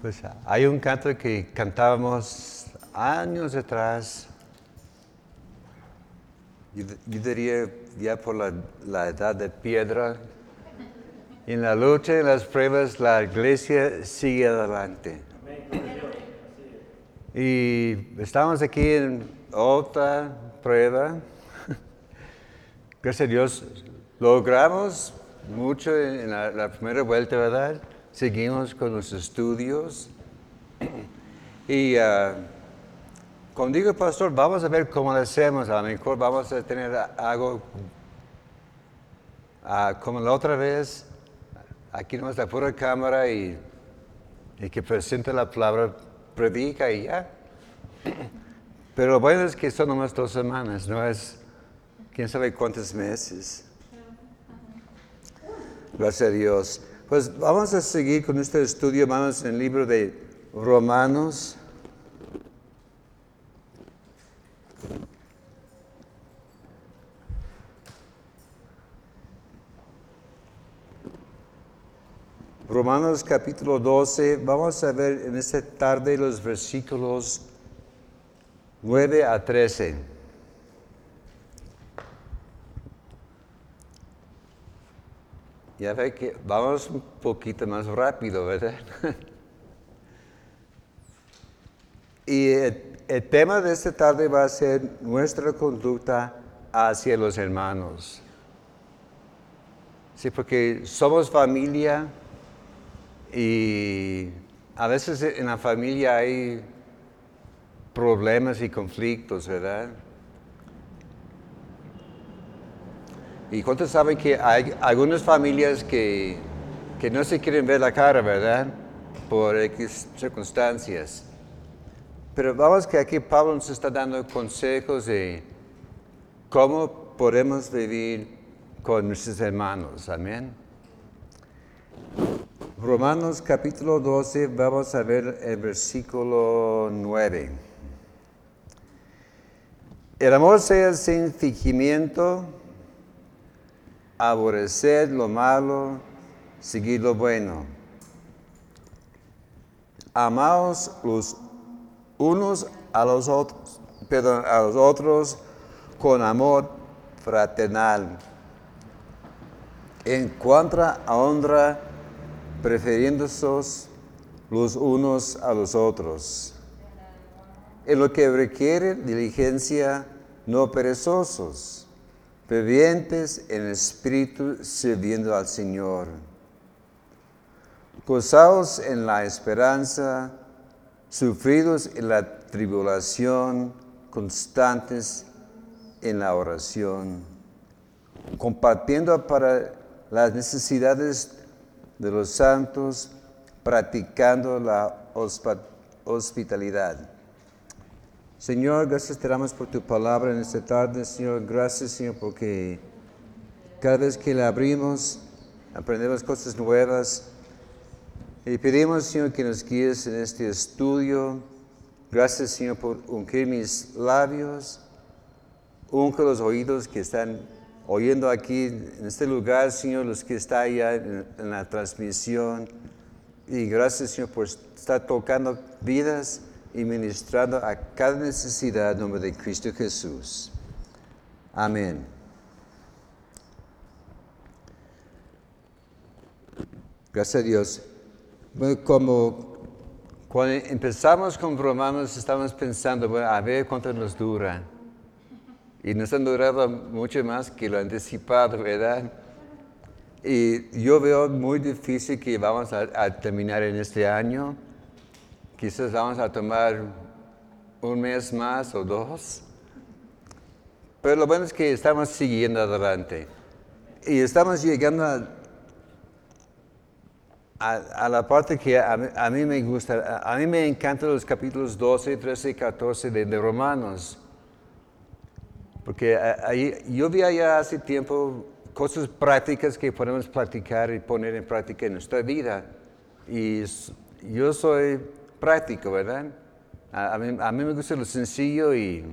Pues hay un canto que cantábamos años atrás. Yo, diría ya por la, la edad de piedra. En la lucha, en las pruebas, la iglesia sigue adelante. Y estamos aquí en otra prueba. Gracias a Dios logramos mucho en la primera vuelta, ¿verdad? Seguimos con los estudios. Y uh, como digo, pastor, vamos a ver cómo lo hacemos. A lo mejor vamos a tener algo uh, como la otra vez. Aquí nomás la pura cámara y, y que presente la palabra, predica y ya. Pero lo bueno es que son nomás dos semanas, no es quién sabe cuántos meses. Gracias a Dios. Pues vamos a seguir con este estudio, hermanos, en el libro de Romanos. Romanos capítulo 12, vamos a ver en esta tarde los versículos 9 a 13. Ya ve que vamos un poquito más rápido, ¿verdad? y el, tema de esta tarde va a ser nuestra conducta hacia los hermanos. Sí, porque somos familia y a veces en la familia hay problemas y conflictos, ¿verdad? ¿Y cuántos saben que hay algunas familias que, que no se quieren ver la cara, verdad? Por X circunstancias. Pero vamos que aquí Pablo nos está dando consejos de cómo podemos vivir con nuestros hermanos. Amén. Romanos capítulo 12, vamos a ver el versículo 9. El amor sea sin fingimiento aborrecer lo malo, seguir lo bueno. Amaos los unos a los otros, a los otros con amor fraternal. En cuanto a honra, prefiriéndose los unos a los otros. En lo que requiere diligencia, no perezosos fervientes en espíritu sirviendo al Señor. Gozaos en la esperanza, sufridos en la tribulación, constantes en la oración, compartiendo para las necesidades de los santos, practicando la hospitalidad. Señor, gracias te damos por tu palabra en esta tarde, Señor. Gracias, Señor, porque cada vez que la abrimos, aprendemos cosas nuevas. Y pedimos, Señor, que nos guíes en este estudio. Gracias, Señor, por ungir mis labios, unge los oídos que están oyendo aquí en este lugar, Señor, los que están allá en, en la transmisión. Y gracias, Señor, por estar tocando vidas y ministrando a cada necesidad en nombre de Cristo Jesús. Amén. Gracias a Dios. Bueno, como cuando empezamos con Romanos, estamos pensando, bueno, a ver cuánto nos dura. Y nos han durado mucho más que lo anticipado, ¿verdad? Y yo veo muy difícil que vamos a, a terminar en este año. Quizás vamos a tomar un mes más o dos. Pero lo bueno es que estamos siguiendo adelante. Y estamos llegando a, a, la parte que a, a, mí me gusta. A, mí me encantan los capítulos 12, 13 y 14 de, de Romanos. Porque ahí, yo vi allá hace tiempo cosas prácticas que podemos practicar y poner en práctica en nuestra vida. Y yo soy práctico, ¿verdad? A, a, mí, a, mí, me gusta lo sencillo y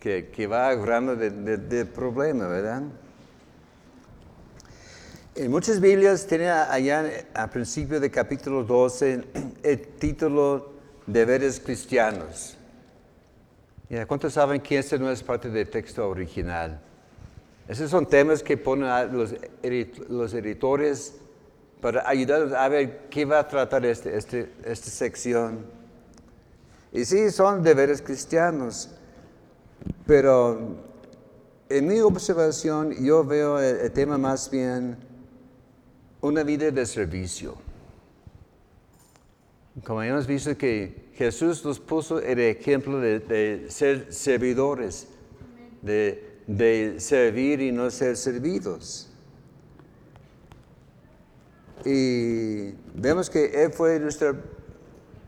que, que va hablando del de, de problema, ¿verdad? En muchas Biblias tiene allá al principio del capítulo 12 el título Deberes Cristianos. ¿Y ¿Cuántos saben que ese no es parte del texto original? Esos son temas que ponen los, los editores para ayudarnos a ver qué va a tratar este, este, esta sección. Y sí, son deberes cristianos, pero en mi observación yo veo el tema más bien una vida de servicio. Como hemos visto que Jesús nos puso el ejemplo de, ser servidores, de, servir y no ser servidos. Y vemos que Él fue nuestro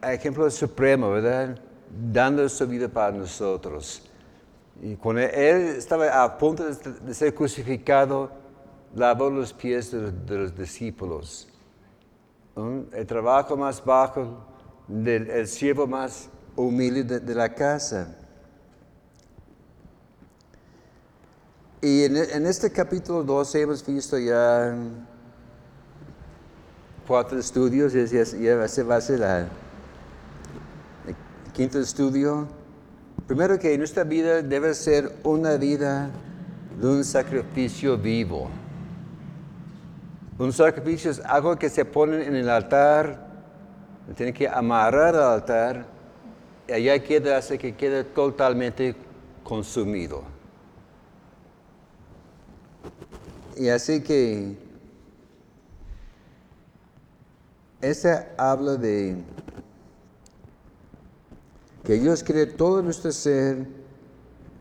ejemplo supremo, ¿verdad? Dando su vida para nosotros. Y cuando Él estaba a punto de ser crucificado, lavó los pies de, los discípulos. El trabajo más bajo del el siervo más humilde de, la casa. Y en, este capítulo 12 hemos visto ya cuatro estudios, ya, va a ser el quinto estudio. Primero que nuestra vida debe ser una vida de un sacrificio vivo. Un sacrificio es algo que se pone en el altar, tiene que amarrar al altar y allá queda, hace que quede totalmente consumido. Y así que ese habla de que Dios quiere todo nuestro ser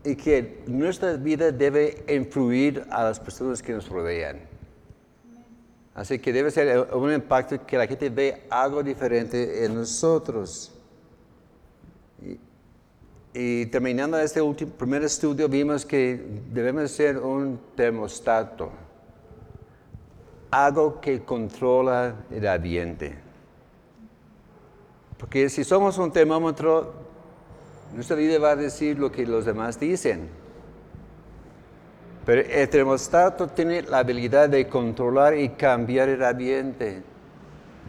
y que nuestra vida debe influir a las personas que nos rodean. Así que debe ser un impacto que la gente ve algo diferente en nosotros. Y, terminando este último, primer estudio, vimos que debemos ser un termostato, algo que controla el ambiente. Porque si somos un termómetro, nuestra vida va a decir lo que los demás dicen. Pero el termostato tiene la habilidad de controlar y cambiar el ambiente.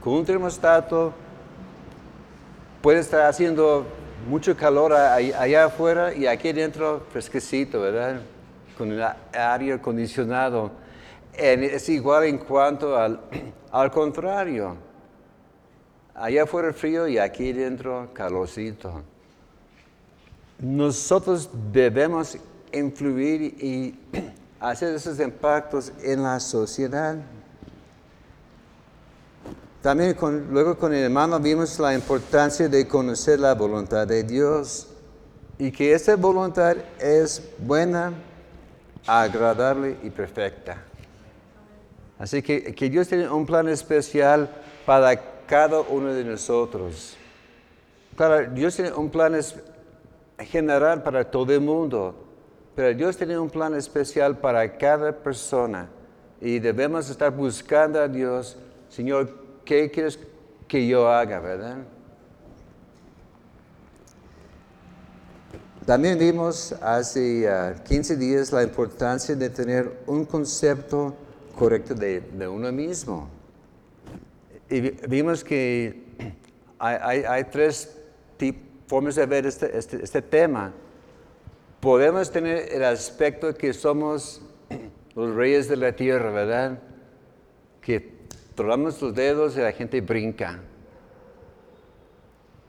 Con un termostato puede estar haciendo mucho calor allá afuera y aquí dentro fresquecito, ¿verdad? Con el aire acondicionado. Es igual en cuanto al, al contrario. Allá afuera frío y aquí dentro calorcito. Nosotros debemos influir y hacer esos impactos en la sociedad. También luego con el hermano vimos la importancia de conocer la voluntad de Dios y que esa voluntad es buena, agradable y perfecta. Así que, que Dios tiene un plan especial para cada uno de nosotros. Claro, Dios tiene un plan general para todo el mundo. Pero Dios tiene un plan especial para cada persona y debemos estar buscando a Dios, Señor, ¿qué quieres que yo haga, verdad? También vimos hace 15 ah, días la importancia de tener un concepto correcto de, uno mismo. Y vimos que hay, tres formas de ver este, este, este tema podemos tener el aspecto que somos los reyes de la tierra, ¿verdad? Que tronamos los dedos y la gente brinca.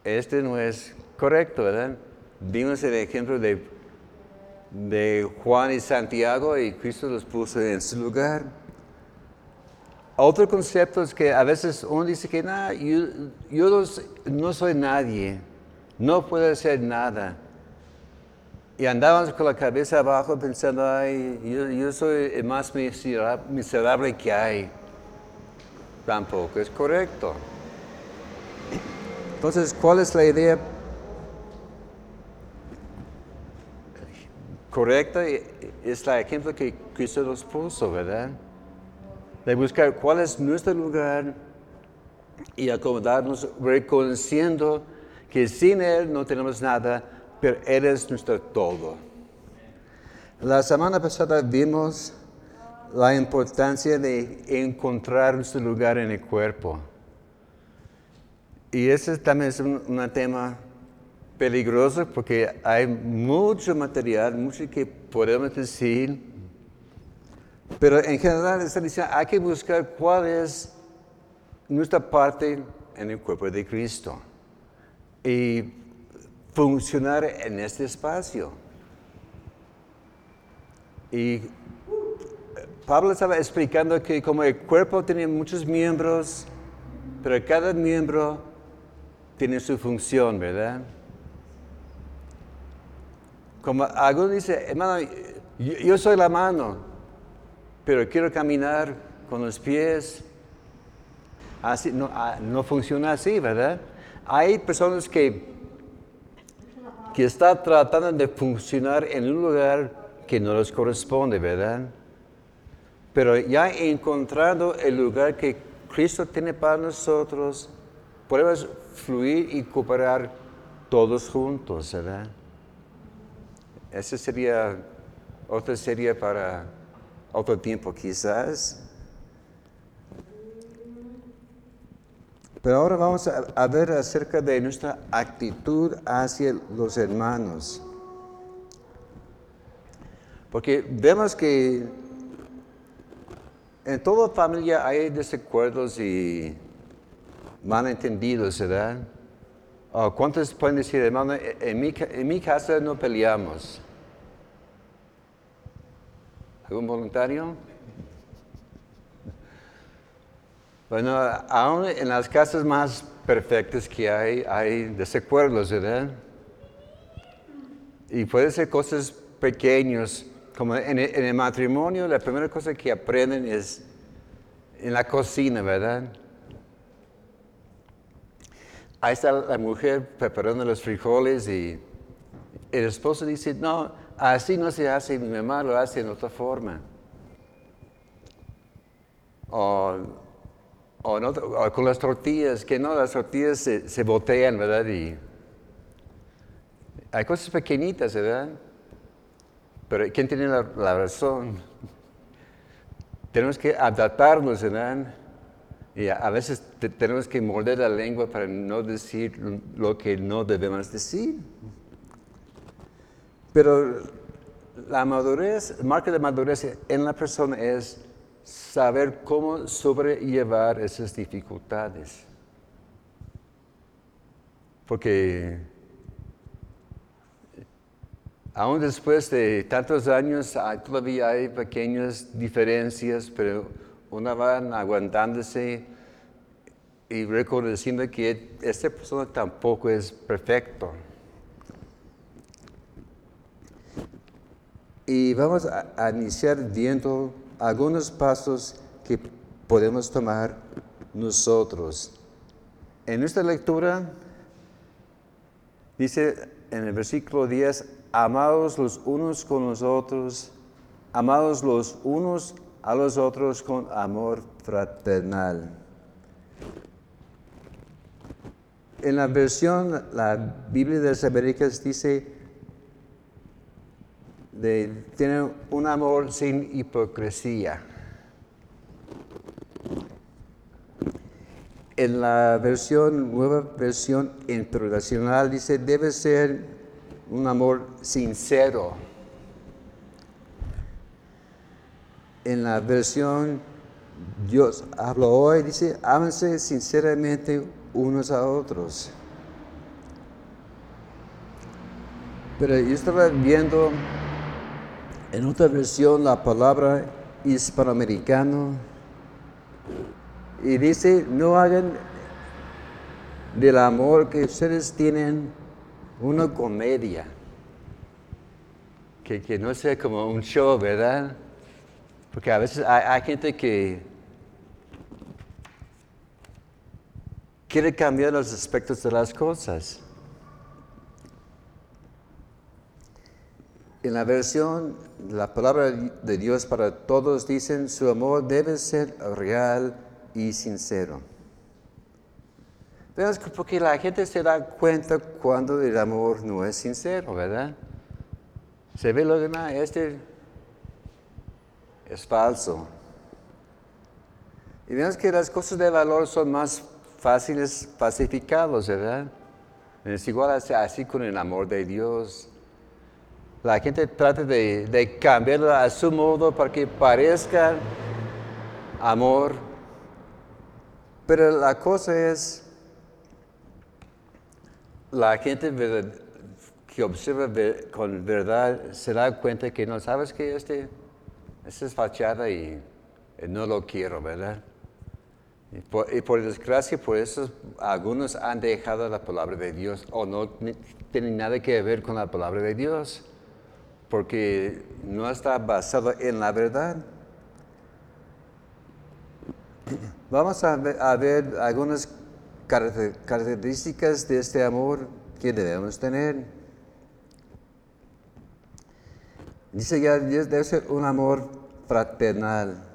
Este no es correcto, ¿verdad? Vimos el ejemplo de, de Juan y Santiago y Cristo los puso en su lugar. Otro concepto es que a veces uno dice que yo, yo no soy nadie, no puedo hacer nada. Y andábamos con la cabeza abajo pensando, ay, yo, soy el más miserable que hay. Tampoco es correcto. Entonces, ¿cuál es la idea correcta? Es la ejemplo que Cristo nos puso, ¿verdad? De buscar cuál es nuestro lugar y acomodarnos reconociendo que sin Él no tenemos nada pero eres nuestro todo. La semana pasada vimos la importancia de encontrar nuestro lugar en el cuerpo. Y ese también es un, tema peligroso porque hay mucho material, mucho que podemos decir, pero en general está diciendo, hay que buscar cuál es nuestra parte en el cuerpo de Cristo y funcionar en este espacio. Y Pablo estaba explicando que como el cuerpo tiene muchos miembros, pero cada miembro tiene su función, ¿verdad? Como alguno dice, hermano, yo, soy la mano, pero quiero caminar con los pies. Así, no, ah, funciona así, ¿verdad? Hay personas que, que están tratando de funcionar en un lugar que no les corresponde, ¿verdad? Pero ya encontrando el lugar que Cristo tiene para nosotros, podemos fluir y cooperar todos juntos, ¿verdad? Esa sería otra serie para otro tiempo quizás. Pero ahora vamos a, ver acerca de nuestra actitud hacia los hermanos. Porque vemos que en toda familia hay desacuerdos y malentendidos, ¿verdad? ¿Cuántos pueden decir, hermano, en mi, en mi casa no peleamos? ¿Algún voluntario? Bueno, aún en las casas más perfectas que hay, hay desacuerdos, ¿verdad? Y puede ser cosas pequeñas como en el, matrimonio, la primera cosa que aprenden es en la cocina, ¿verdad? Ahí está la mujer preparando los frijoles y el esposo dice, no, así no se hace, mi mamá lo hace en otra forma. O, con las tortillas, que no, las tortillas se, se botean, ¿verdad? Hay cosas pequeñitas, ¿verdad? Pero ¿quién tiene la, razón? Tenemos que adaptarnos, ¿verdad? Y a, veces tenemos que morder la lengua para no decir lo que no debemos decir. Pero la madurez, marca de madurez en la persona es saber cómo sobrellevar esas dificultades. Porque Aún después de tantos años, todavía hay pequeñas diferencias, pero una van aguantándose y reconociendo que esta persona tampoco es perfecto. Y vamos a, iniciar viendo algunos pasos que podemos tomar nosotros. En nuestra lectura dice en el versículo 10, amados los unos con los otros, amados los unos a los otros con amor fraternal. En la versión, la Biblia de las Américas dice, de, tiene un amor sin hipocresía. En la versión, nueva versión internacional dice, debe ser un amor sincero. En la versión Dios habla hoy, dice, ámense sinceramente unos a otros. Pero yo estaba viendo en otra versión la palabra hispanoamericano y dice, no hagan del amor que ustedes tienen una comedia, que, no sea como un show, ¿verdad? Porque a veces hay, gente que quiere cambiar los aspectos de las cosas. En la versión, la palabra de Dios para todos dicen, su amor debe ser real y sincero. Porque la gente se da cuenta cuando el amor no es sincero, ¿verdad? Se ve lo demás, este es falso. Y vemos que las cosas de valor son más fáciles pacificados, ¿verdad? Es igual así, con el amor de Dios. La gente trata de, de cambiarlo a su modo para que parezca amor. Pero la cosa es, la gente que observa con verdad se da cuenta que no sabes que este, es fachada y no lo quiero, ¿verdad? Y por, desgracia, por eso algunos han dejado la palabra de Dios o no tienen nada que ver con la palabra de Dios, porque no está basado en la verdad. Vamos a ver, algunas características de este amor que debemos tener. Dice Dios debe ser un amor fraternal.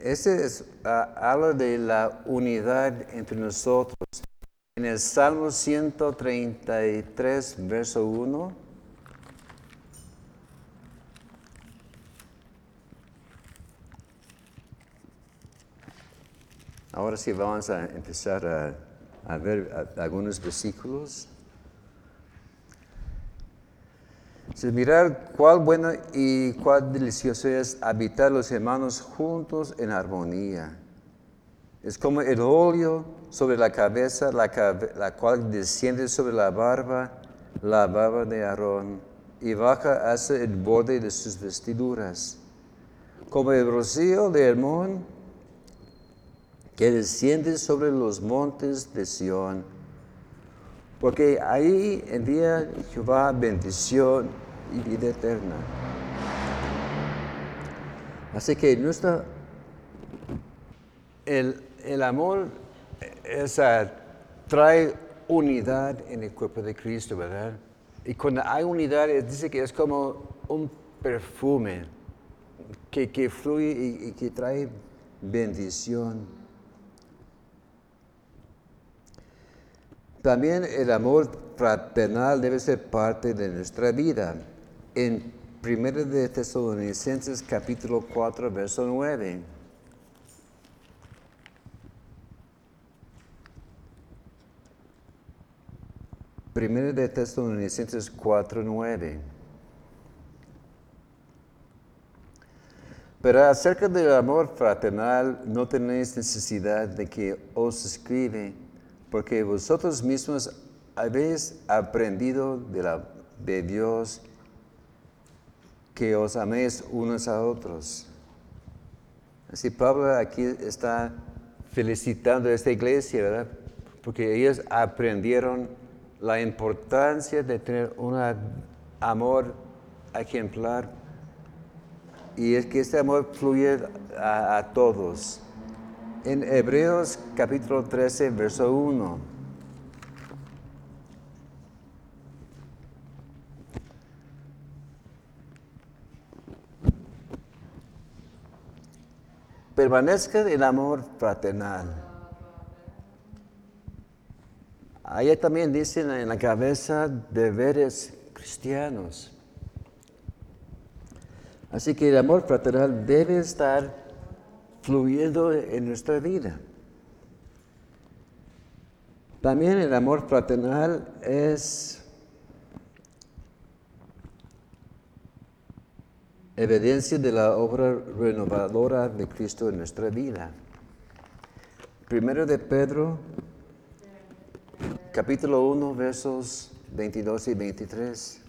Ese es, ah, habla de la unidad entre nosotros. En el Salmo 133, verso 1. Ahora sí vamos a empezar a, ver algunos versículos. mirar cuál bueno y cuál delicioso es habitar los hermanos juntos en armonía. Es como el óleo sobre la cabeza, la, cual desciende sobre la barba, la barba de Aarón, y baja hacia el borde de sus vestiduras. Como el rocío de Hermón, que desciende sobre los montes de Sión. Porque ahí envía Jehová bendición y vida eterna. Así que nuestra, el, el amor trae unidad en el cuerpo de Cristo, ¿verdad? Y cuando hay unidad, dice que es como un perfume que, que fluye y, y que trae bendición. También el amor fraternal debe ser parte de nuestra vida en 1 de Tesalonicenses capítulo 4, verso 9. Primero de Tesalonicenses 4, 9. Pero acerca del amor fraternal no tenéis necesidad de que os escribe, porque vosotros mismos habéis aprendido de, de Dios que os améis unos a otros. Así Pablo aquí está felicitando a esta iglesia, ¿verdad? Porque ellos aprendieron la importancia de tener un amor ejemplar y es que este amor fluye a, a todos. En Hebreos capítulo 13, verso 1. permanezca el amor fraternal. Ahí también dicen en la cabeza deberes cristianos. Así que el amor fraternal debe estar fluyendo en nuestra vida. También el amor fraternal es evidencia de la obra renovadora de Cristo en nuestra vida. Primero de Pedro, capítulo 1, versos 22 y 23.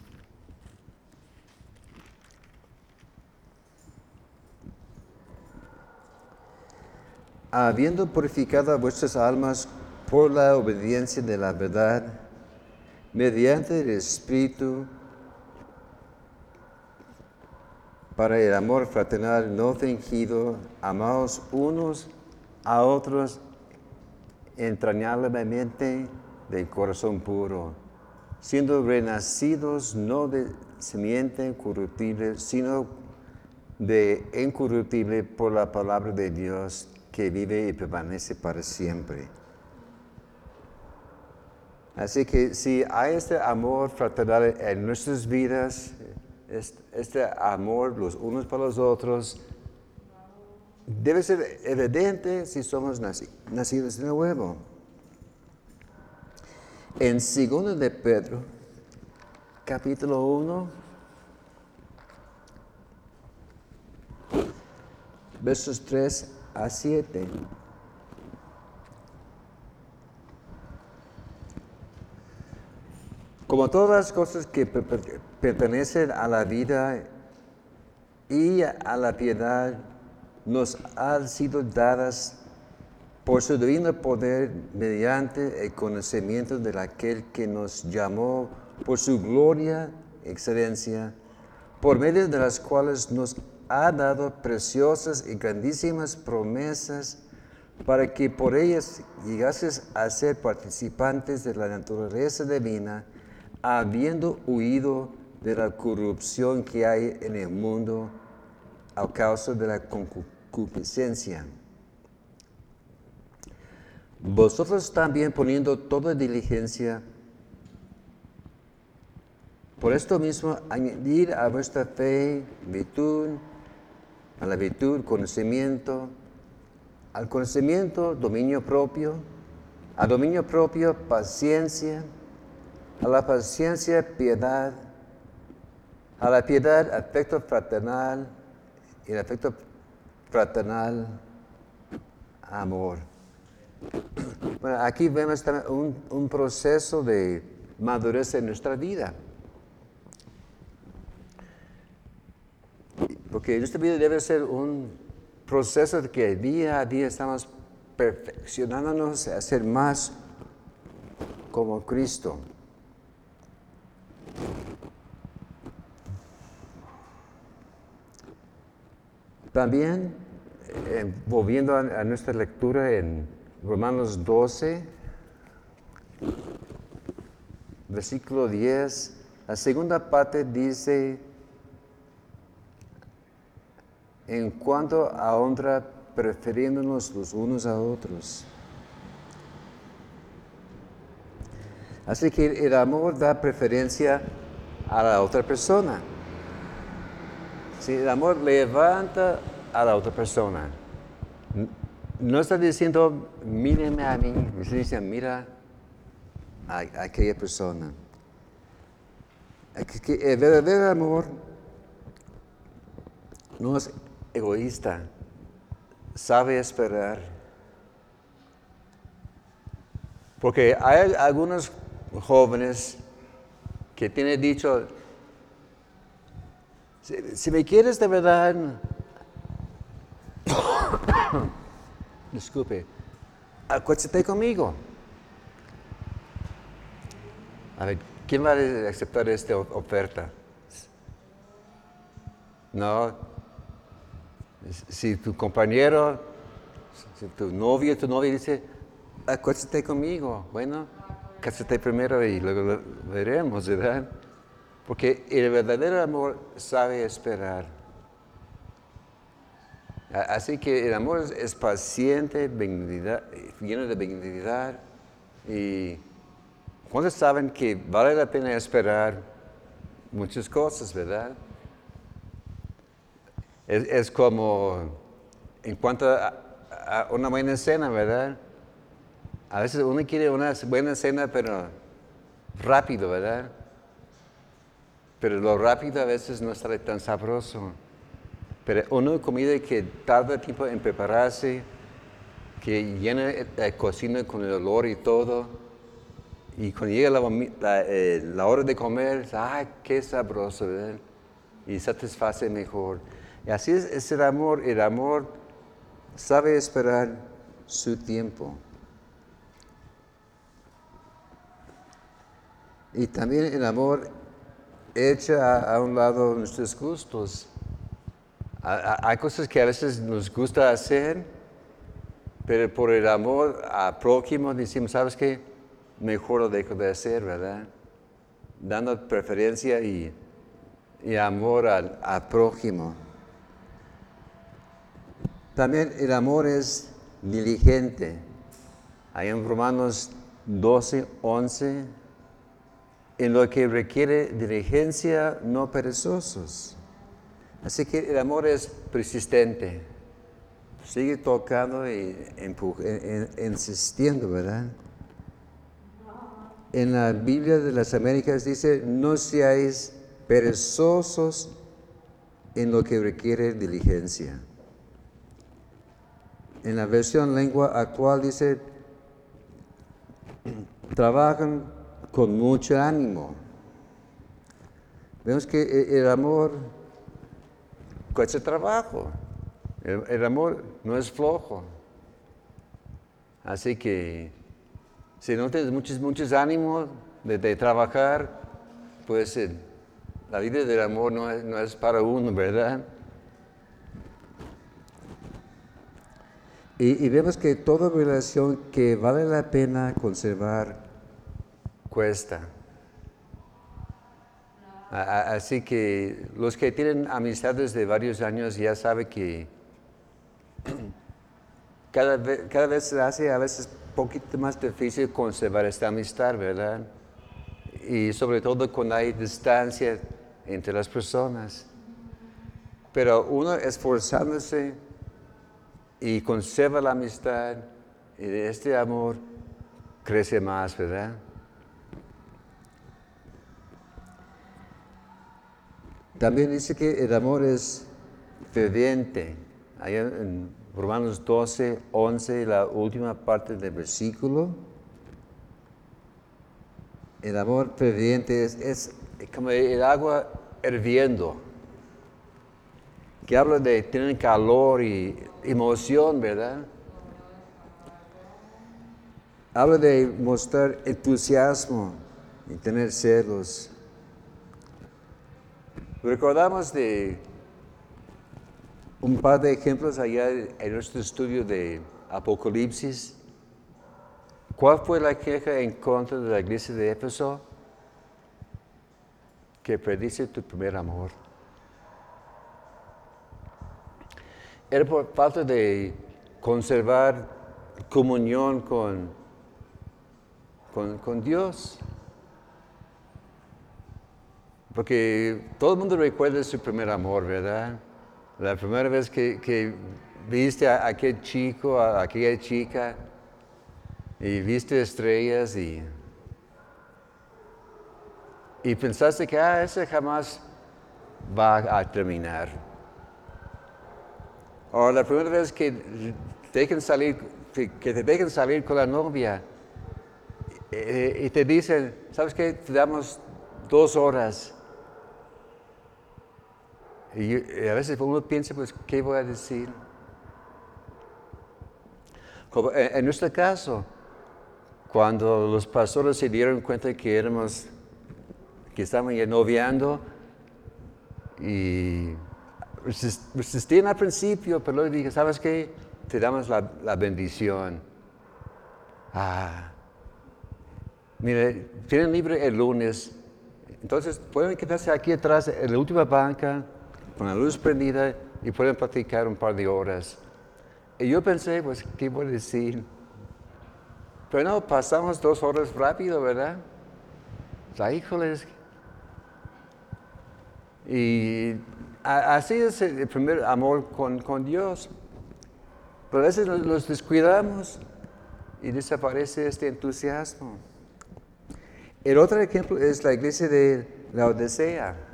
Habiendo purificado vuestras almas por la obediencia de la verdad, mediante el Espíritu, para el amor fraternal no fingido, amaos unos a otros entrañablemente de corazón puro, siendo renacidos no de semiente corruptible, sino de incorruptible por la palabra de Dios que vive y permanece para siempre. Así que si hay este amor fraternal en nuestras vidas, este amor los unos para los otros debe ser evidente si somos nacidos de nuevo. En 2 de Pedro, capítulo 1, versos 3 a 7. Como todas las cosas que pertenecen a la vida y a la piedad, nos han sido dadas por su divino poder mediante el conocimiento de aquel que nos llamó por su gloria, excelencia, por medio de las cuales nos ha dado preciosas y grandísimas promesas para que por ellas llegases a ser participantes de la naturaleza divina, habiendo huido de la corrupción que hay en el mundo a causa de la concupiscencia. Vosotros también poniendo toda diligencia, por esto mismo añadir a vuestra fe virtud, a la virtud conocimiento, al conocimiento dominio propio, a dominio propio paciencia, a la paciencia piedad, a la piedad afecto fraternal el afecto fraternal amor. Bueno, aquí vemos un, un proceso de madurez en nuestra vida. Porque nuestra vida debe ser un proceso de que día a día estamos perfeccionándonos a ser más como Cristo. También, eh, volviendo a, nuestra lectura en Romanos 12, versículo 10, la segunda parte dice, en cuanto a honra, prefiriéndonos los unos a otros. Así que el amor da preferencia a la otra persona. Si el amor levanta a la otra persona. No está diciendo, míreme a mí, está diciendo, mira a, aquella persona. el verdadero amor no es egoísta, sabe esperar. Porque hay algunos jóvenes que tienen dicho, si, me quieres de verdad, disculpe, acuérdate conmigo. A ver, ¿quién va a aceptar esta oferta? No. Si tu compañero, si tu novio, tu novia dice, acuérdate conmigo, bueno, cásate primero y luego lo veremos, ¿verdad? Porque el verdadero amor sabe esperar. Así que el amor es, paciente, lleno de benignidad. Y cuando saben que vale la pena esperar muchas cosas, ¿verdad? Es, como en cuanto a, a, una buena cena, ¿verdad? A veces uno quiere una buena cena, pero rápido, ¿verdad? Pero lo rápido a veces no sale tan sabroso. Pero una comida que tarda tiempo en prepararse, que llena la cocina con el olor y todo, y cuando llega la, eh, hora de comer, ¡ay, qué sabroso! Y satisface mejor. Y así es, es el amor. El amor sabe esperar su tiempo. Y también el amor echa a, un lado nuestros gustos. hay cosas que a veces nos gusta hacer, pero por el amor a prójimo decimos, ¿sabes qué? Mejor lo dejo de hacer, ¿verdad? Dando preferencia y, amor al, prójimo. También el amor es diligente. Hay en Romanos 12, 11 en lo que requiere diligencia, no perezosos. Así que el amor es persistente. Sigue tocando y insistiendo, ¿verdad? En la Biblia de las Américas dice, no seáis perezosos en lo que requiere diligencia. En la versión lengua actual dice, trabajan con mucho ánimo. Vemos que e-, el amor cuesta trabajo. El, amor no es flojo. Así que si no tienes muchos, muchos ánimos de, trabajar, pues eh, la vida del amor no es, no es para uno, ¿verdad? Y, vemos que toda relación que vale la pena conservar Así que los que tienen amistades de varios años ya saben que cada vez, cada vez se hace a veces un poquito más difícil conservar esta amistad, ¿verdad? Y sobre todo cuando hay distancia entre las personas. Pero uno esforzándose y conserva la amistad y de este amor crece más, ¿verdad? También dice que el amor es ferviente. Ahí en Romanos 12, 11, la última parte del versículo. El amor ferviente es, es como el agua hirviendo que habla de tener calor y emoción, ¿verdad? Habla de mostrar entusiasmo y tener celos. Recordamos de un par de ejemplos allá en nuestro estudio de Apocalipsis. ¿Cuál fue la queja en contra de la iglesia de Éfeso? Que predice tu primer amor. era por falta de conservar comunión con, con, Dios. Porque todo el mundo recuerda su primer amor, ¿verdad? La primera vez que, viste a aquel chico, a aquella chica, y viste estrellas y, y pensaste que ah, ese jamás va a terminar. O la primera vez que, dejen salir, que te dejen salir con la novia eh, y te dicen, ¿sabes qué? Te damos dos horas. Y, a veces uno piensa, pues, ¿qué voy a decir? en, nuestro caso, cuando los pastores se dieron cuenta que éramos, que estaban ya noviando y resistían al principio, pero luego dije, ¿sabes qué? Te damos la, bendición. Ah, mire, tienen libre el lunes. Entonces pueden quedarse aquí atrás en la última banca, con la luz prendida, y pueden platicar un par de horas. Y yo pensé, pues, ¿qué voy a decir? Pero no, pasamos dos horas rápido, ¿verdad? O híjoles. Y Así es el primer amor con, Dios. Pero a veces los descuidamos y desaparece este entusiasmo. El otro ejemplo es la iglesia de la Odisea.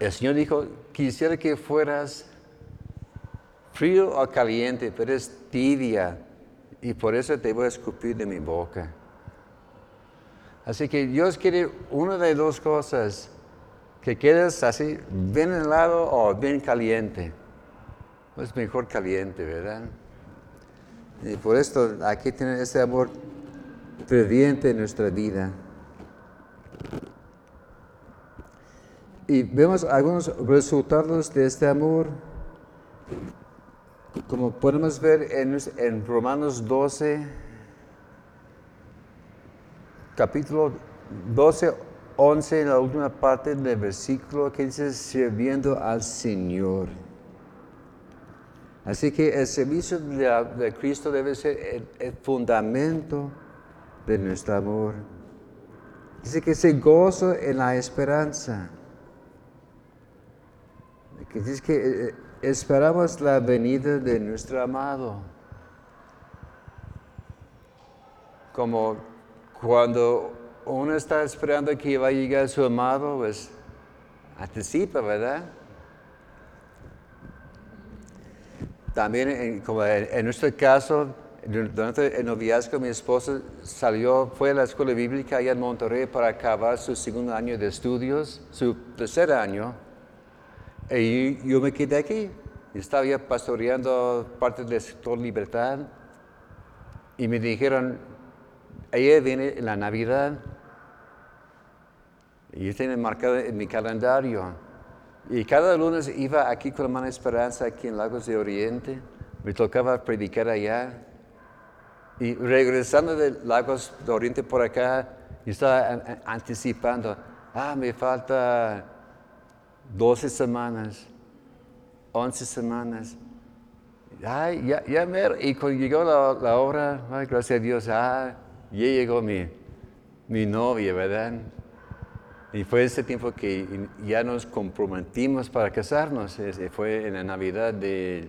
El Señor dijo, quisiera que fueras frío o caliente, pero es tibia y por eso te voy a escupir de mi boca. Así que Dios quiere una de dos cosas que quedes así bien helado o bien caliente. Es mejor caliente, ¿verdad? Y por esto aquí tiene ese amor ferviente en nuestra vida. Y vemos algunos resultados de este amor. Como podemos ver en, en Romanos 12, capítulo 12, 11, en la última parte del versículo que dice sirviendo al Señor. Así que el servicio de, Cristo debe ser el, fundamento de nuestro amor. Dice que se goza en la esperanza. Que dice que eh, esperamos la venida de nuestro amado. Como cuando uno está esperando que va a llegar su amado, pues anticipa, ¿verdad? También, como en, nuestro caso, durante el noviazgo, mi esposa salió, fue a la escuela bíblica allá en Monterrey para acabar su segundo año de estudios, su tercer año. Y yo me quedé aquí. Estaba ya pastoreando parte del sector Libertad. Y me dijeron, ella viene en la Navidad. Y yo tenía marcado en mi calendario. Y cada lunes iba aquí con la mano Esperanza, aquí en Lagos de Oriente. Me tocaba predicar allá. Y regresando de Lagos de Oriente por acá, yo estaba anticipando, ah, me falta 12 semanas, 11 semanas. Ay, ya, ya Y cuando llegó la, hora, gracias a Dios, ah, ya llegó mi, mi novia, ¿verdad? Y fue ese tiempo que ya nos comprometimos para casarnos. Fue en la Navidad de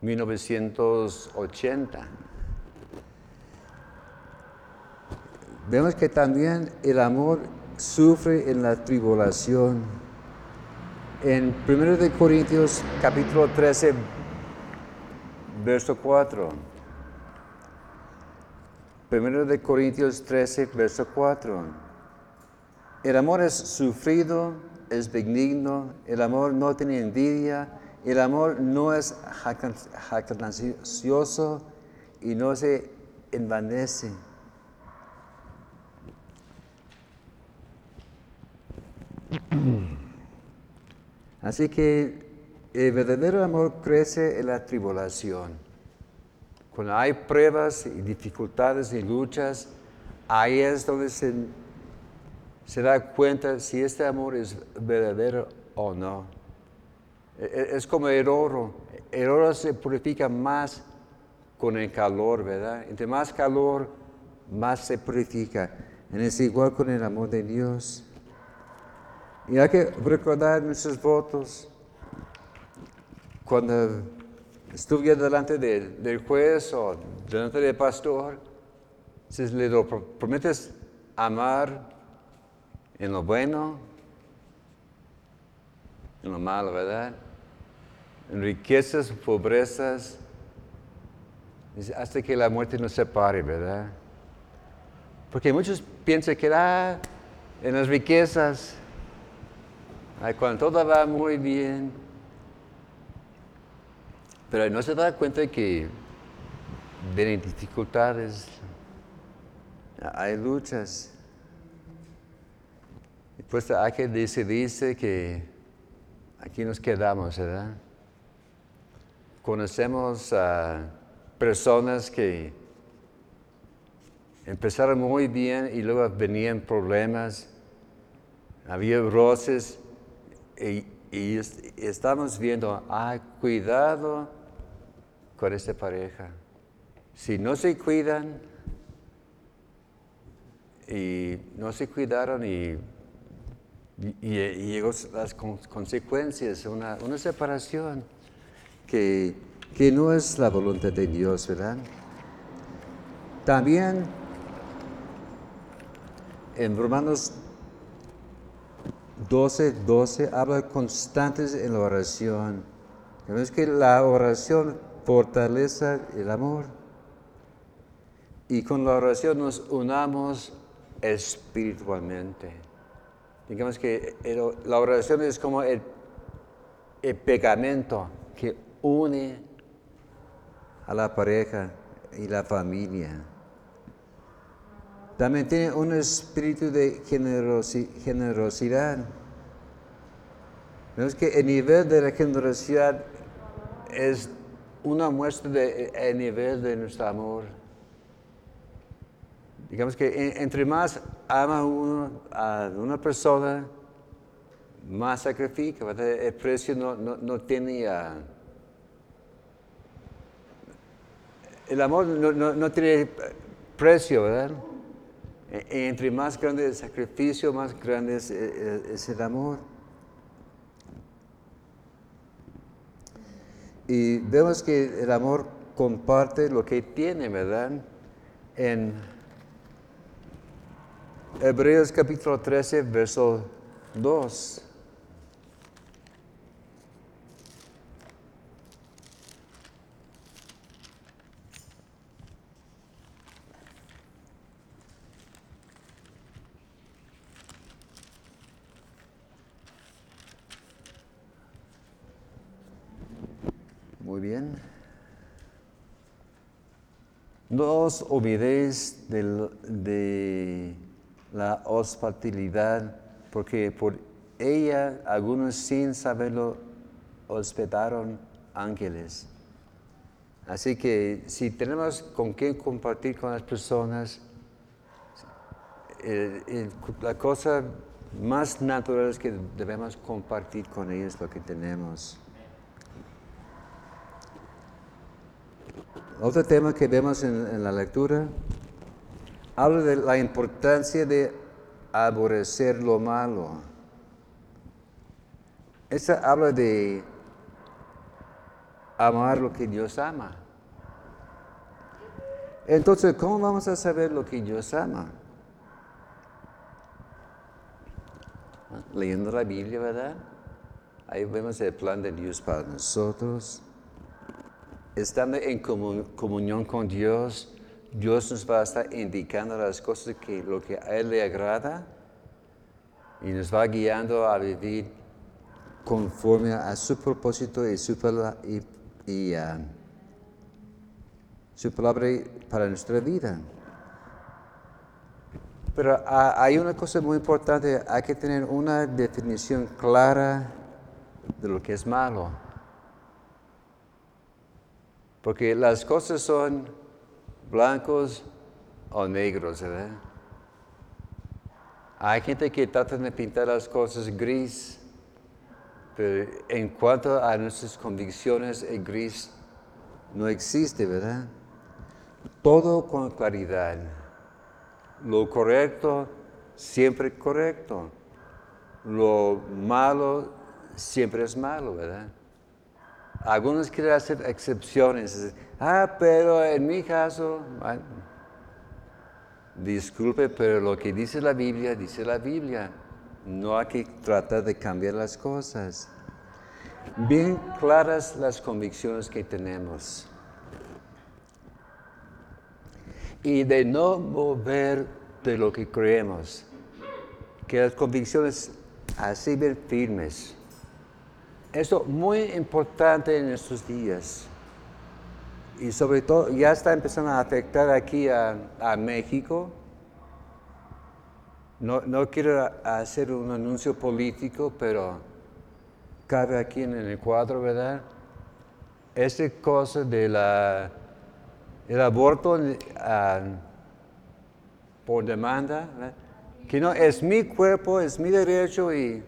1980. Vemos que también el amor sufre en la tribulación. En 1 Corintios capítulo 13, verso 4. 1 Corintios 13, verso 4. El amor es sufrido, es benigno, el amor no tiene envidia, el amor no es jactancioso y no se envanece. Así que el verdadero amor crece en la tribulación. Cuando hay pruebas y dificultades y luchas, ahí es donde se da cuenta si este amor es verdadero o no. E, e, es como el oro. El oro se purifica más con el calor, ¿verdad? Entre más calor, más se purifica. Es igual con el amor de Dios. Y hay que recordar nuestros votos. Cuando estuve delante del juez o delante del pastor, si le prometes amar en lo bueno, en lo malo, ¿verdad? En riquezas, pobrezas, hasta que la muerte nos separe, ¿verdad? Porque muchos piensan que ah, en las riquezas, cuando todo va muy bien, pero no se da cuenta que vienen dificultades, hay luchas. Pues hay que decidirse que aquí nos quedamos, ¿verdad? Conocemos a personas que empezaron muy bien y luego venían problemas, había roces y, estamos viendo, ah, cuidado con esta pareja. Si no se cuidan y no se cuidaron y y, llegó las consecuencias, una, una separación que, que, no es la voluntad de Dios, ¿verdad? También en Romanos 12, 12 habla constantes en la oración. Vemos que la oración fortalece el amor. Y con la oración nos unamos espiritualmente. Digamos que la oración es como el, pegamento que une a la pareja y la familia. También tiene un espíritu de generosidad. Que el nivel de la generosidad es una muestra del nivel de nuestro amor. Digamos que entre más ama uno a una persona, más sacrifica. El precio no, no, tiene... el amor no, tiene precio, ¿verdad? E- e entre más grande el sacrificio, más grande es, eh, es el amor. Y vemos que el amor comparte lo que tiene, ¿verdad? En Hebreos capítulo 13, verso 2. Bien. No os olvidéis de la hospitalidad, porque por ella algunos sin saberlo hospedaron ángeles. Así que si tenemos con qué compartir con las personas, la cosa más natural es que debemos compartir con ellos lo que tenemos. Otro tema que vemos en, la lectura habla de la importancia de aborrecer lo malo. Esa habla de amar lo que Dios ama. Entonces, ¿cómo vamos a saber lo que Dios ama? Leyendo la Biblia, ¿verdad? Ahí vemos el plan de Dios para nosotros estando en comu- comunión con Dios, Dios nos va a estar indicando las cosas que lo que a Él le agrada y nos va guiando a vivir conforme a su propósito y su, y- y, ah, su palabra para nuestra vida. Pero ah, hay una cosa muy importante, hay que tener una definición clara de lo que es malo. Porque las cosas son blancos o negros, ¿verdad? Hay gente que trata de pintar las cosas gris, pero en cuanto a nuestras convicciones, el gris no existe, ¿verdad? Todo con claridad. Lo correcto, siempre correcto. Lo malo, siempre es malo, ¿verdad? Algunos quieren hacer excepciones. Ah, pero en mi caso, disculpe, pero lo que dice la Biblia, dice la Biblia. No hay que tratar de cambiar las cosas. Bien claras las convicciones que tenemos. Y de no mover de lo que creemos. Que las convicciones así bien firmes. Esto muy importante en estos días. Y sobre todo ya está empezando a afectar aquí a, México. No, no quiero hacer un anuncio político, pero cabe aquí en el cuadro, ¿verdad? Esta cosa de la, el aborto ah, por demanda, que no es mi cuerpo, es mi derecho y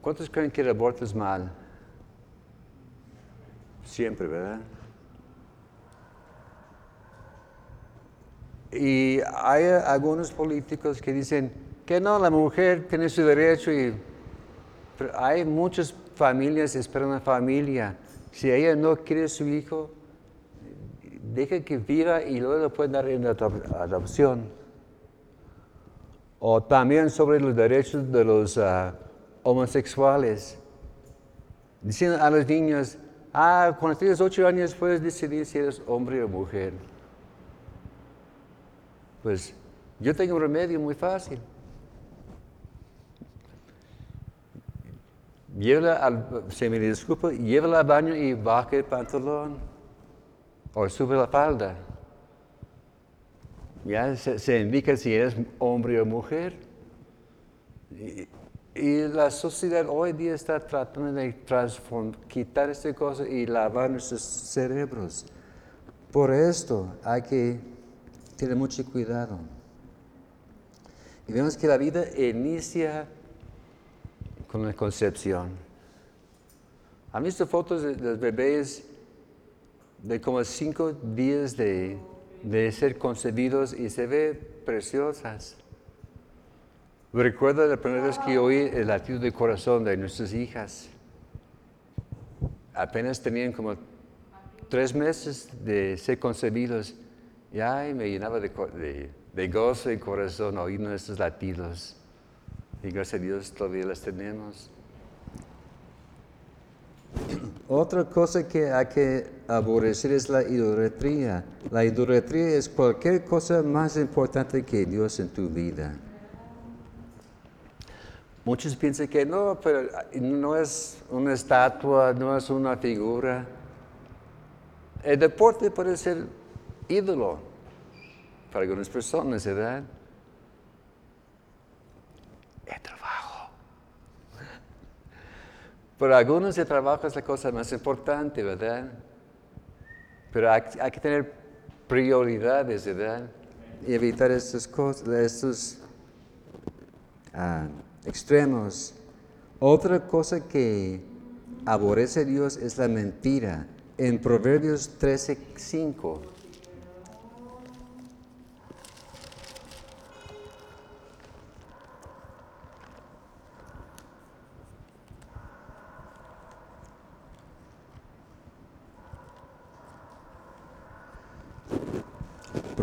¿cuántos creen que el aborto es mal? Siempre, ¿verdad? Y hay algunos políticos que dicen que no, la mujer tiene su derecho y pero hay muchas familias esperando una familia. Si ella no quiere su hijo, deja que viva y luego lo pueden dar en adop- adopción. O también sobre los derechos de los ah, homosexuales. Diciendo a los niños, ah, cuando tienes ocho años puedes decidir si eres hombre o mujer. Pues yo tengo un remedio muy fácil. Llévala al, se me disculpa, llévala al baño y baja el pantalón. O sube la falda. Ya se, se indica si eres hombre o mujer. Y la sociedad hoy día está tratando de transform- quitar esta cosa y lavar nuestros cerebros. Por esto hay que tener mucho cuidado. Y vemos que la vida inicia con la concepción. ¿Han visto fotos de los bebés de como cinco días de, de ser concebidos y se ve preciosas. Recuerdo la primera vez que oí el latido de corazón de nuestras hijas. Apenas tenían como tres meses de ser concebidos y ay, me llenaba de, de gozo y corazón oír nuestros latidos. Y gracias a Dios todavía las tenemos. Otra cosa que hay que aborrecer es la idolatría. La idolatría es cualquier cosa más importante que Dios en tu vida. Muchos piensan que no, pero no es una estatua, no es una figura. El deporte puede ser ídolo para algunas personas, ¿verdad? El trabajo. Para algunos el trabajo es la cosa más importante, ¿verdad? Pero hay, que tener prioridades, ¿verdad? Y evitar estas cosas, estos ah, extremos. Otra cosa que aborrece Dios es la mentira. En Proverbios 13, 5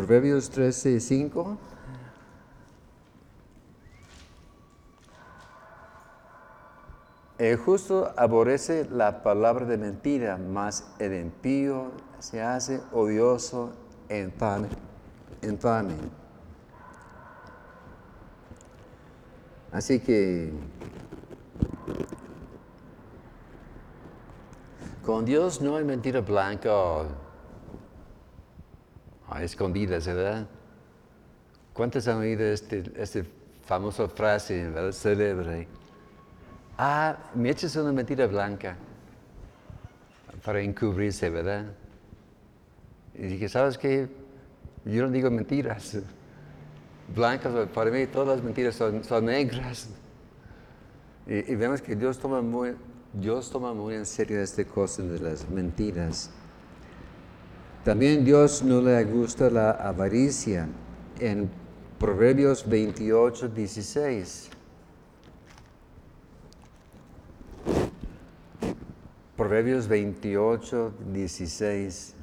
Proverbios 13, 5. El justo aborrece la palabra de mentira, mas el impío se hace odioso en infame. Así que con Dios no hay mentira blanca a escondidas, ¿verdad? ¿Cuántos han oído esta este famosa frase, ¿verdad? Célebre. Ah, me echas una mentira blanca para encubrirse, ¿verdad? Y dije, ¿sabes qué? Yo no digo mentiras. Blancas, para mí todas las mentiras son, negras. Y, vemos que Dios toma, muy, Dios toma muy en serio esta cosa de las mentiras. También Dios no le gusta la avaricia. En Proverbios 28, 16. Proverbios 28, 16.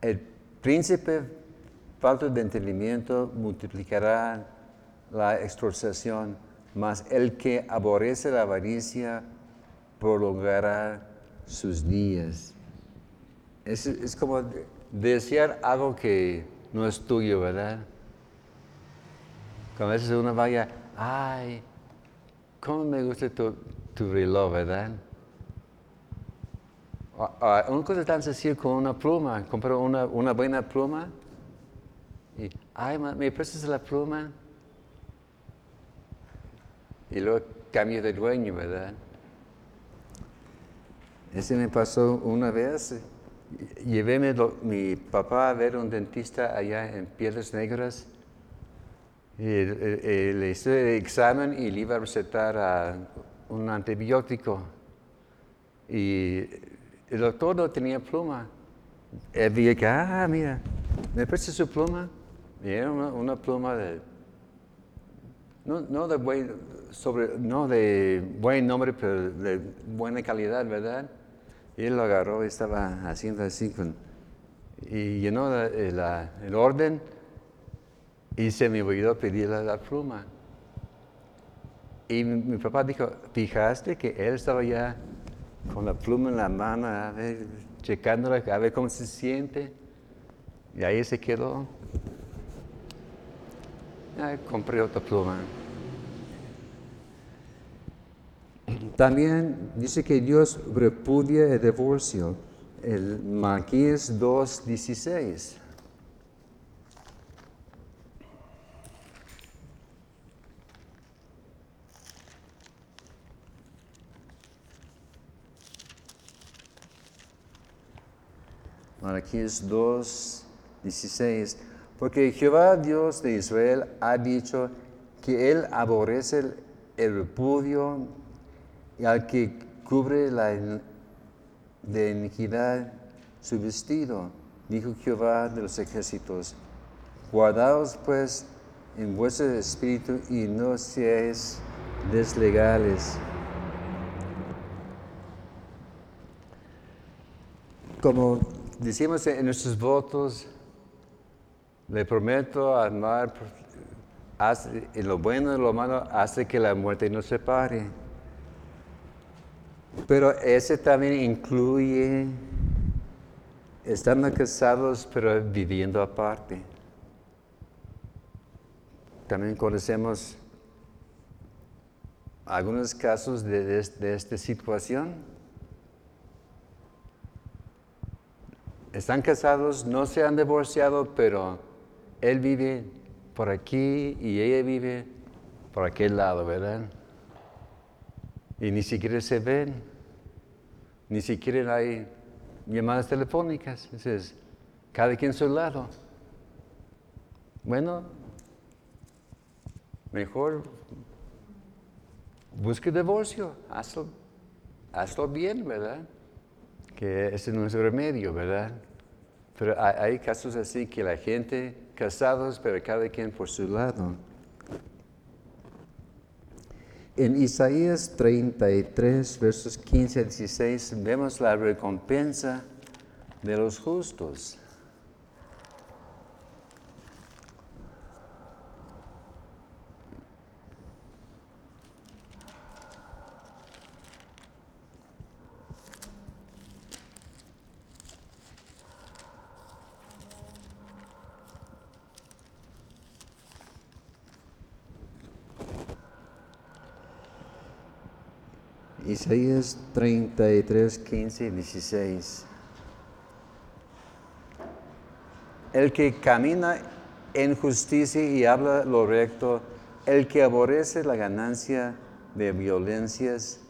El príncipe falto de entendimiento multiplicará la extorsión, mas el que aborrece la avaricia prolongará sus días. Es, como desear algo que no es tuyo, ¿verdad? Como a veces uno vaya, ay, ¿cómo me gusta tu, reloj, verdad? Una cosa tan sencilla como una pluma, compro una, una buena pluma y, ay, ¿me prestas la pluma? Y luego cambio de dueño, ¿verdad? Ese me pasó una vez llevé mi papá a ver un dentista allá en Piedras Negras. Y, le hice el examen y le iba a recetar un antibiótico. Y el doctor no tenía pluma. Él vi que, ah, mira, ¿me presta su pluma? Y era una, pluma de, no, de buen, sobre, no de buen nombre, pero de buena calidad, ¿verdad? Y él lo agarró y estaba haciendo así con, y llenó el orden y se me olvidó pedirle la pluma. Y mi, papá dijo, ¿fijaste que él estaba ya con la pluma en la mano, a ver, checándola, a ver cómo se siente? Y ahí se quedó. Compré otra pluma. También dice que Dios repudia el divorcio. El Maquías 2.16. Malaquías 2, 16. Porque Jehová Dios de Israel ha dicho que Él aborrece el repudio y al que cubre la de iniquidad su vestido, dijo Jehová de los ejércitos, guardaos pues en vuestro espíritu y no seáis deslegales. Como decimos en nuestros votos, le prometo amar en lo bueno y lo malo hasta que la muerte nos separe. Pero ese también incluye estando casados pero viviendo aparte. También conocemos algunos casos de, esta situación. Están casados, no se han divorciado, pero él vive por aquí y ella vive por aquel lado, ¿verdad? Y ni siquiera se ven, ni siquiera hay llamadas telefónicas. Entonces, cada quien su lado. Bueno, mejor busque divorcio, hazlo, hazlo bien, ¿verdad? Que es el remedio, ¿verdad? Pero hay, casos así que la gente casados, pero cada quien por su lado. En Isaías 33, versos 15 a 16, vemos la recompensa de los justos. Isaías 33, 15 y 16. El que camina en justicia y habla lo recto, el que aborrece la ganancia de violencias,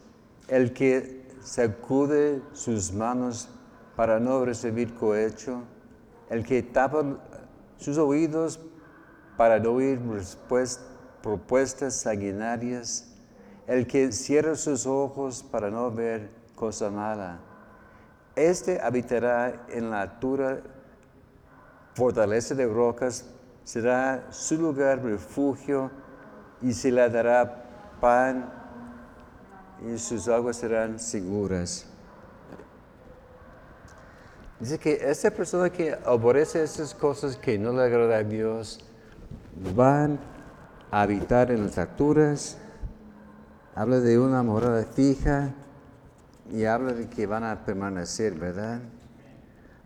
el que sacude sus manos para no recibir cohecho, el que tapa sus oídos para no oír propuestas sanguinarias, el que cierra sus ojos para no ver cosa mala. Este habitará en la altura, fortaleza de rocas, será su lugar refugio y se le dará pan y sus aguas serán seguras. Dice que esta persona que aborrece esas cosas que no le agrada a Dios, van a habitar en las alturas, habla de una morada fija y habla de que van a permanecer, ¿verdad?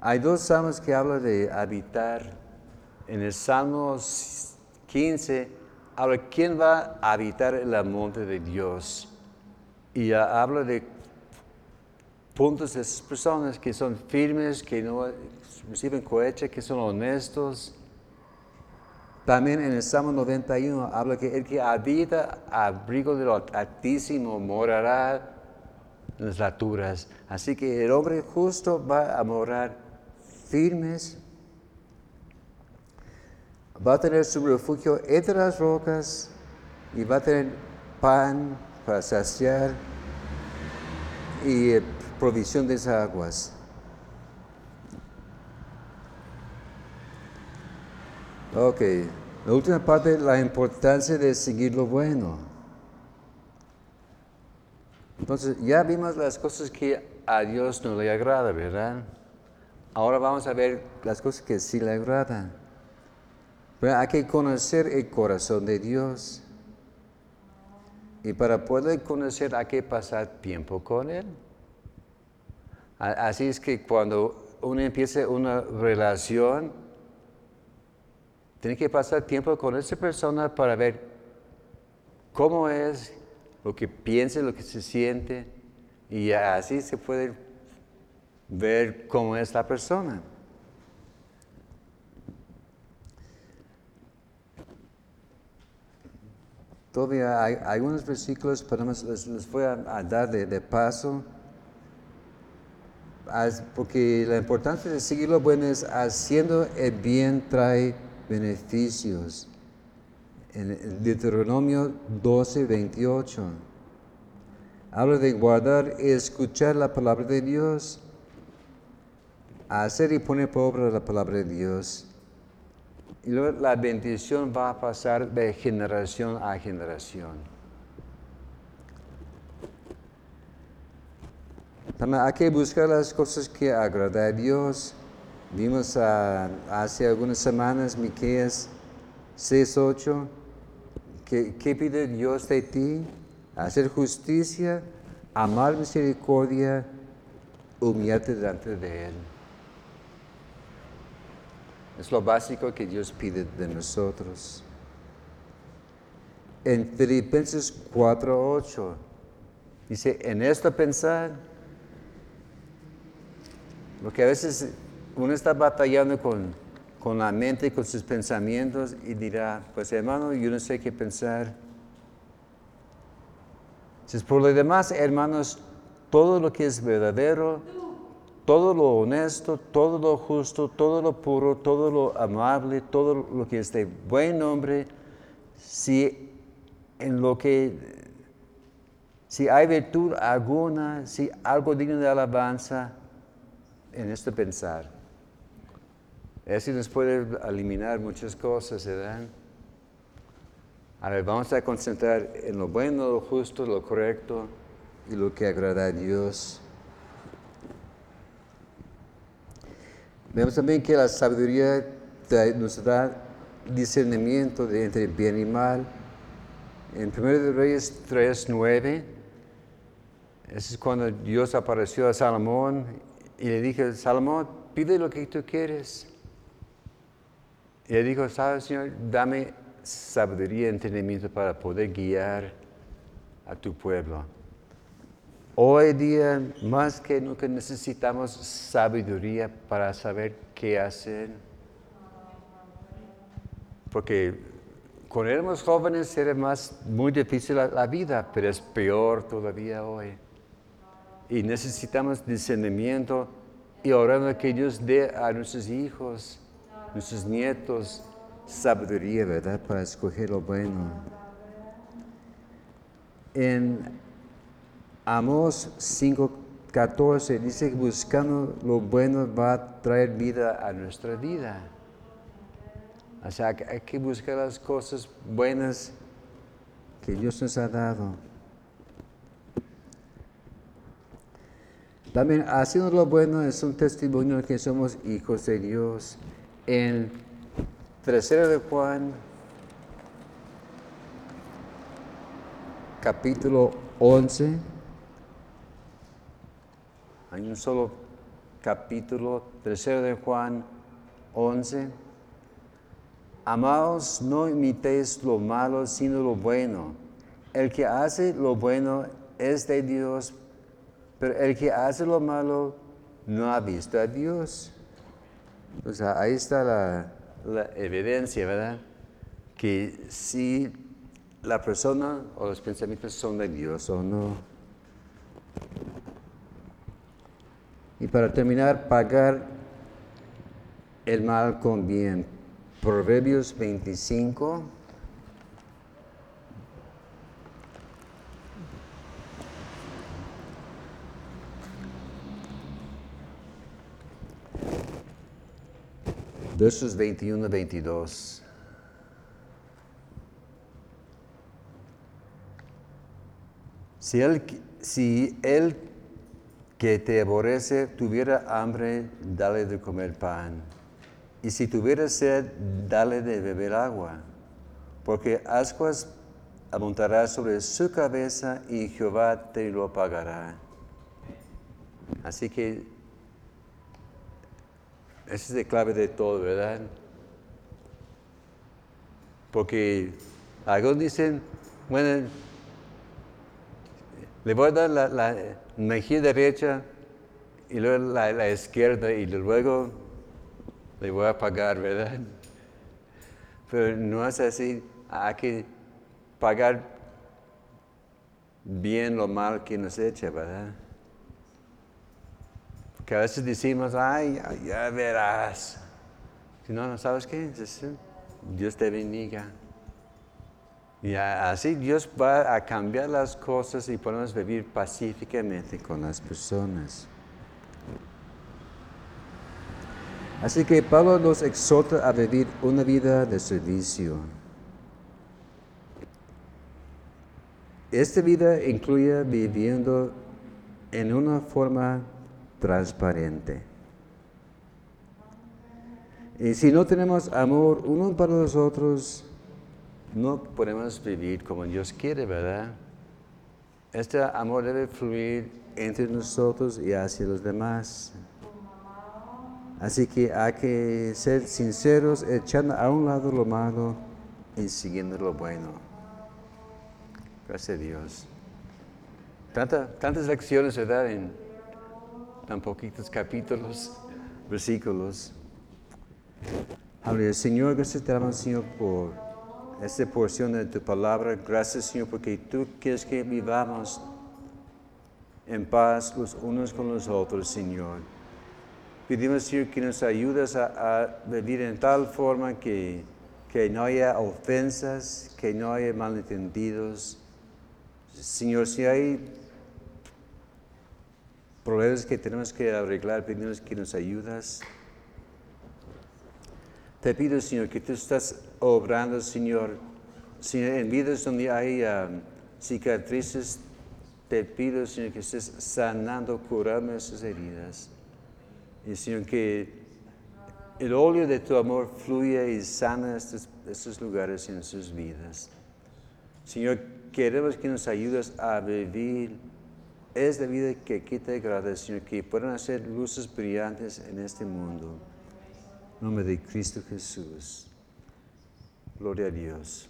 Hay dos salmos que hablan de habitar. En el Salmo 15 habla quién va a habitar en la monte de Dios. Y habla de puntos de esas personas que son firmes, que no reciben cohecha, que son honestos, también en el Salmo 91 habla que el que habita abrigo de lo altísimo morará en las alturas. Así que el hombre justo va a morar firmes, va a tener su refugio entre las rocas y va a tener pan para saciar y provisión de esas aguas. Ok, la última parte, la importancia de seguir lo bueno. Entonces, ya vimos las cosas que a Dios no le agrada, ¿verdad? Ahora vamos a ver las cosas que sí le agradan. Pero hay que conocer el corazón de Dios. Y para poder conocer hay que pasar tiempo con Él. Así es que cuando uno empieza una relación, tiene que pasar tiempo con esa persona para ver cómo es, lo que piensa, lo que se siente, y así se puede ver cómo es la persona. Todavía hay algunos versículos, pero les, voy a, dar de, paso, porque la importancia de seguir lo bueno es haciendo el bien trae beneficios. En Deuteronomio 12, 28. Habla de guardar y escuchar la palabra de Dios. hacer y poner por obra la palabra de Dios. Y luego la bendición va a pasar de generación a generación. También hay que buscar las cosas que agradan a Dios. Vimos hace algunas semanas Miqueas 6.8. ¿Qué, ¿Qué pide Dios de ti? Hacer justicia, amar misericordia, humillarte delante de Él. Es lo básico que Dios pide de nosotros. En Filipenses 4:8 dice, en esto pensar, porque a veces uno está batallando con, con la mente, con sus pensamientos y dirá, pues hermano, yo no sé qué pensar. Entonces, por lo demás, hermanos, todo lo que es verdadero, todo lo honesto, todo lo justo, todo lo puro, todo lo amable, todo lo que es de buen nombre, si en lo que, si hay virtud alguna, si algo digno de alabanza, en esto pensar. Eso nos puede eliminar muchas cosas, ¿verdad? A ver, vamos a concentrar en lo bueno, lo justo, lo correcto y lo que agrada a Dios. Vemos también que la sabiduría nos da discernimiento entre bien y mal. En 1 de Reyes 3, 9, ese es cuando Dios apareció a Salomón y le dije, Salomón, pide lo que tú quieres. Y le dijo, ¿sabes, Señor? Dame sabiduría y entendimiento para poder guiar a tu pueblo. Hoy día, más que nunca, necesitamos sabiduría para saber qué hacer. Porque cuando éramos jóvenes era más muy difícil la, vida, pero es peor todavía hoy. Y necesitamos discernimiento y orando que Dios dé a nuestros hijos, nuestros nietos, sabiduría, ¿verdad? Para escoger lo bueno. En Amos 5:14 dice que buscando lo bueno va a traer vida a nuestra vida. O sea, hay que buscar las cosas buenas que Dios nos ha dado. También haciendo lo bueno es un testimonio que somos hijos de Dios. En 3 de Juan, capítulo 11, hay un solo capítulo, tercero de Juan 11. Amados, no imitéis lo malo, sino lo bueno. El que hace lo bueno es de Dios, pero el que hace lo malo no ha visto a Dios. O sea, ahí está la, la evidencia, ¿verdad? Que si la persona o los pensamientos son de Dios o no. Y para terminar, pagar el mal con bien. Proverbios 25. Versos 21 y 22. Si él, si él que te aborrece tuviera hambre, dale de comer pan. Y si tuviera sed, dale de beber agua. Porque ascuas amontará sobre su cabeza y Jehová te lo pagará. Así que esa es la clave de todo, ¿verdad? Porque algunos dicen, bueno, le voy a dar la, mejilla derecha y luego la, izquierda y luego le voy a pagar, ¿verdad? Pero no es así, hay que pagar bien lo mal que nos echa, ¿verdad? Que a veces decimos, ay, ya verás. Si no, ¿no sabes qué? Dios te bendiga. Y así Dios va a cambiar las cosas y podemos vivir pacíficamente con las personas. Así que Pablo nos exhorta a vivir una vida de servicio. Esta vida incluye viviendo en una forma transparente. Y si no tenemos amor uno para los otros, no podemos vivir como Dios quiere, ¿verdad? Este amor debe fluir entre nosotros y hacia los demás. Así que hay que ser sinceros, echando a un lado lo malo y siguiendo lo bueno. Gracias a Dios. tantas lecciones, ¿verdad? Tan poquitos capítulos, versículos. Señor, gracias te damos, Señor, por esta porción de tu palabra. Gracias, Señor, porque tú quieres que vivamos en paz los unos con los otros, Señor. Pedimos, Señor, que nos ayudes a, vivir en tal forma que, que no haya ofensas, que no haya malentendidos. Señor, si hay problemas que tenemos que arreglar, pedimos que nos ayudas. Te pido, Señor, que tú estás obrando, Señor, en vidas donde hay um, cicatrices, te pido, Señor, que estés sanando, curando esas heridas. Y, Señor, que el óleo de tu amor fluya y sana estos, estos lugares en sus vidas. Señor, queremos que nos ayudes a vivir esta vida que aquí te agrada, Señor, que puedan hacer luces brillantes en este mundo. En nombre de Cristo Jesús. Gloria a Dios.